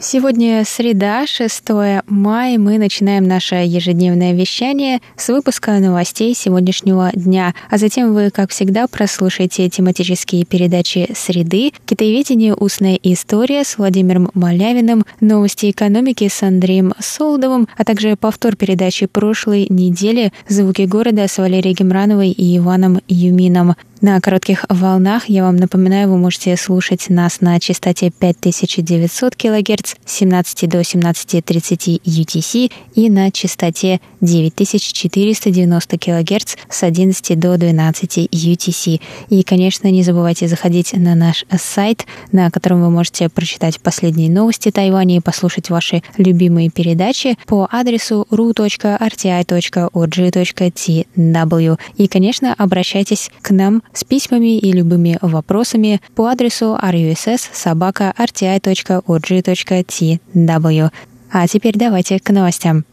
Сегодня среда, 6 мая. Мы начинаем наше ежедневное вещание с выпуска новостей сегодняшнего дня. А затем вы, как всегда, прослушаете тематические передачи «Среды», «Китаеведение. Устная история» с Владимиром Малявиным, «Новости экономики» с Андреем Солдовым, а также повтор передачи прошлой недели «Звуки города» с Валерией Гемрановой и Иваном Юмином. На коротких волнах, я вам напоминаю, вы можете слушать нас на частоте 5900 кГц с 17 до 17.30 UTC и на частоте 9490 кГц с 11 до 12 UTC. И, конечно, не забывайте заходить на наш сайт, на котором вы можете прочитать последние новости Тайваня и послушать ваши любимые передачи по адресу ru.rti.org.tw. И, конечно, обращайтесь к нам с письмами и любыми вопросами по адресу russ.sobaka.rti.org.tw. А теперь давайте к новостям.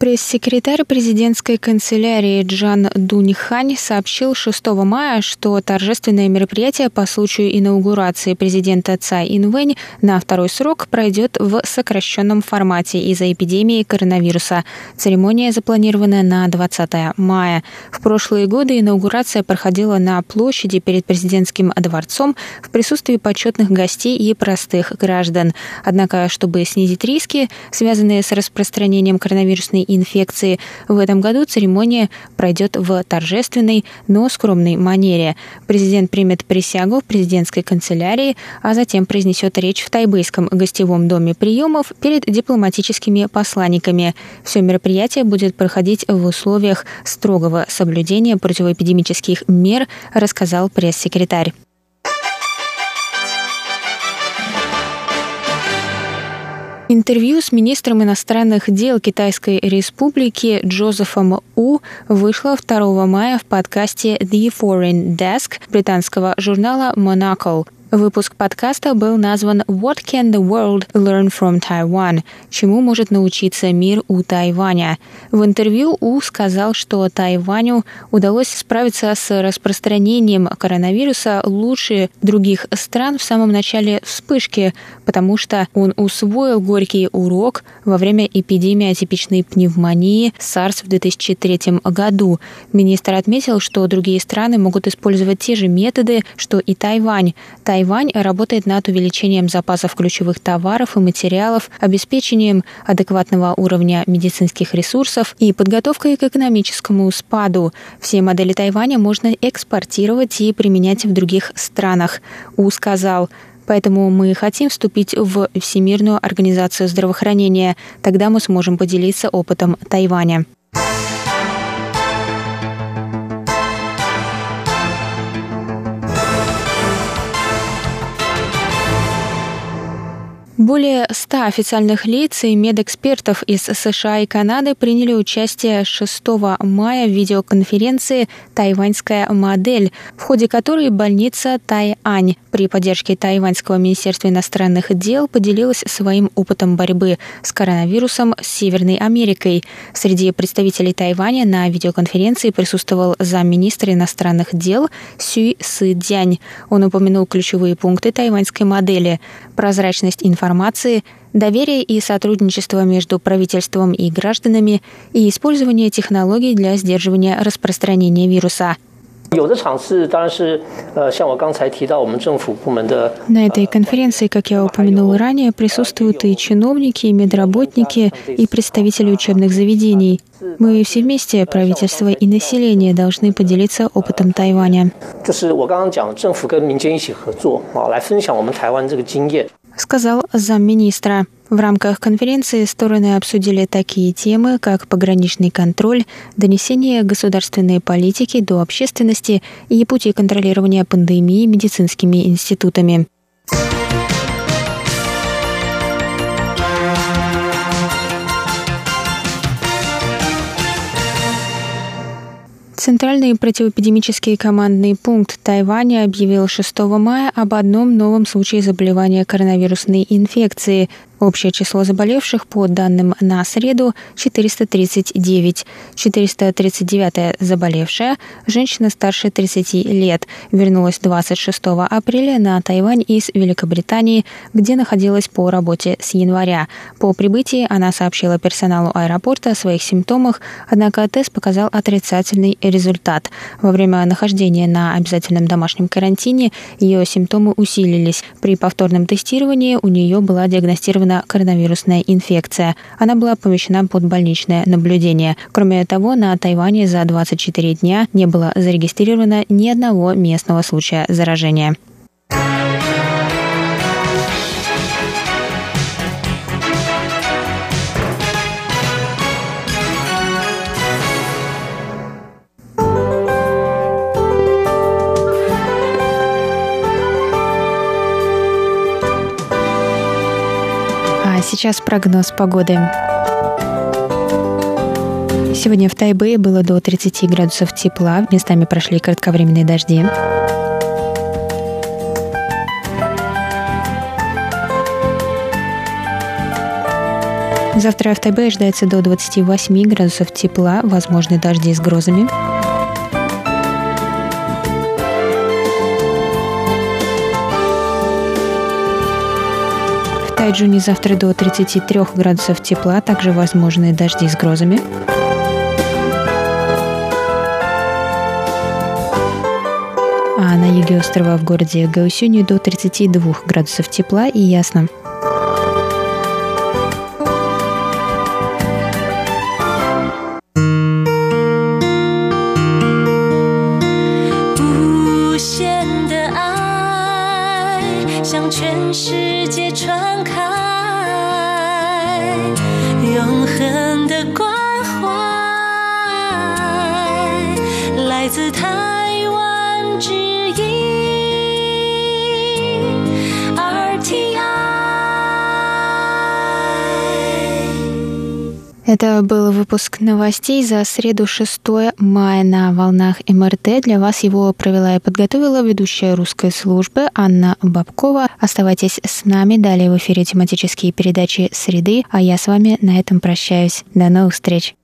Пресс-секретарь президентской канцелярии Джан Дуньхань сообщил 6 мая, что торжественное мероприятие по случаю инаугурации президента Цай Инвэнь на второй срок пройдет в сокращенном формате из-за эпидемии коронавируса. Церемония запланирована на 20 мая. В прошлые годы инаугурация проходила на площади перед президентским дворцом в присутствии почетных гостей и простых граждан. Однако, чтобы снизить риски, связанные с распространением коронавирусной инфекции. В этом году церемония пройдет в торжественной, но скромной манере. Президент примет присягу в президентской канцелярии, а затем произнесет речь в тайбэйском гостевом доме приемов перед дипломатическими посланниками. Все мероприятие будет проходить в условиях строгого соблюдения противоэпидемических мер, рассказал пресс-секретарь. Интервью с министром иностранных дел Китайской Республики Джозефом У вышло 2 мая в подкасте The Foreign Desk британского журнала Monocle. Выпуск подкаста был назван «What can the world learn from Taiwan?» Чему может научиться мир у Тайваня? В интервью У сказал, что Тайваню удалось справиться с распространением коронавируса лучше других стран в самом начале вспышки, потому что он усвоил горький урок во время эпидемии атипичной пневмонии SARS в 2003 году. Министр отметил, что другие страны могут использовать те же методы, что и Тайвань. Тайвань работает над увеличением запасов ключевых товаров и материалов, обеспечением адекватного уровня медицинских ресурсов и подготовкой к экономическому спаду. Все модели Тайваня можно экспортировать и применять в других странах. У сказал, Поэтому мы хотим вступить в Всемирную организацию здравоохранения. Тогда мы сможем поделиться опытом Тайваня. Более 100 официальных лиц и медэкспертов из США и Канады приняли участие 6 мая в видеоконференции «Тайваньская модель», в ходе которой больница Тайань при поддержке Тайваньского министерства иностранных дел поделилась своим опытом борьбы с коронавирусом с Северной Америкой. Среди представителей Тайваня на видеоконференции присутствовал замминистра иностранных дел Сюй Сы Дянь. Он упомянул ключевые пункты тайваньской модели – прозрачность информации, информации, доверие и сотрудничество между правительством и гражданами и использование технологий для сдерживания распространения вируса. На этой конференции, как я упомянул ранее, присутствуют и чиновники, и медработники, и представители учебных заведений. Мы все вместе, правительство и население, должны поделиться опытом Тайваня. Сказал замминистра. В рамках конференции стороны обсудили такие темы, как пограничный контроль, донесение государственной политики до общественности и пути контролирования пандемии медицинскими институтами. Центральный противоэпидемический командный пункт Тайваня объявил 6 мая об одном новом случае заболевания коронавирусной инфекции. Общее число заболевших по данным на среду 439. 439 заболевшая, женщина старше 30 лет, вернулась 26 апреля на Тайвань из Великобритании, где находилась по работе с января. По прибытии она сообщила персоналу аэропорта о своих симптомах, однако тест показал отрицательный результат. Во время нахождения на обязательном домашнем карантине ее симптомы усилились. При повторном тестировании у нее была диагностирована коронавирусная инфекция. Она была помещена под больничное наблюдение. Кроме того, на Тайване за 24 дня не было зарегистрировано ни одного местного случая заражения. Сейчас прогноз погоды. Сегодня в Тайбэе было до 30 градусов тепла, местами прошли кратковременные дожди. Завтра в Тайбэе ожидается до 28 градусов тепла, возможны дожди с грозами. Тайджуне завтра до 33 градусов тепла, также возможны дожди с грозами. А на юге острова в городе Гаусюни до 32 градусов тепла и ясно. Это был выпуск новостей за среду 6 мая на волнах МРТ. Для вас его провела и подготовила ведущая русской службы Анна Бабкова. Оставайтесь с нами. Далее в эфире тематические передачи «Среды», а я с вами на этом прощаюсь. До новых встреч.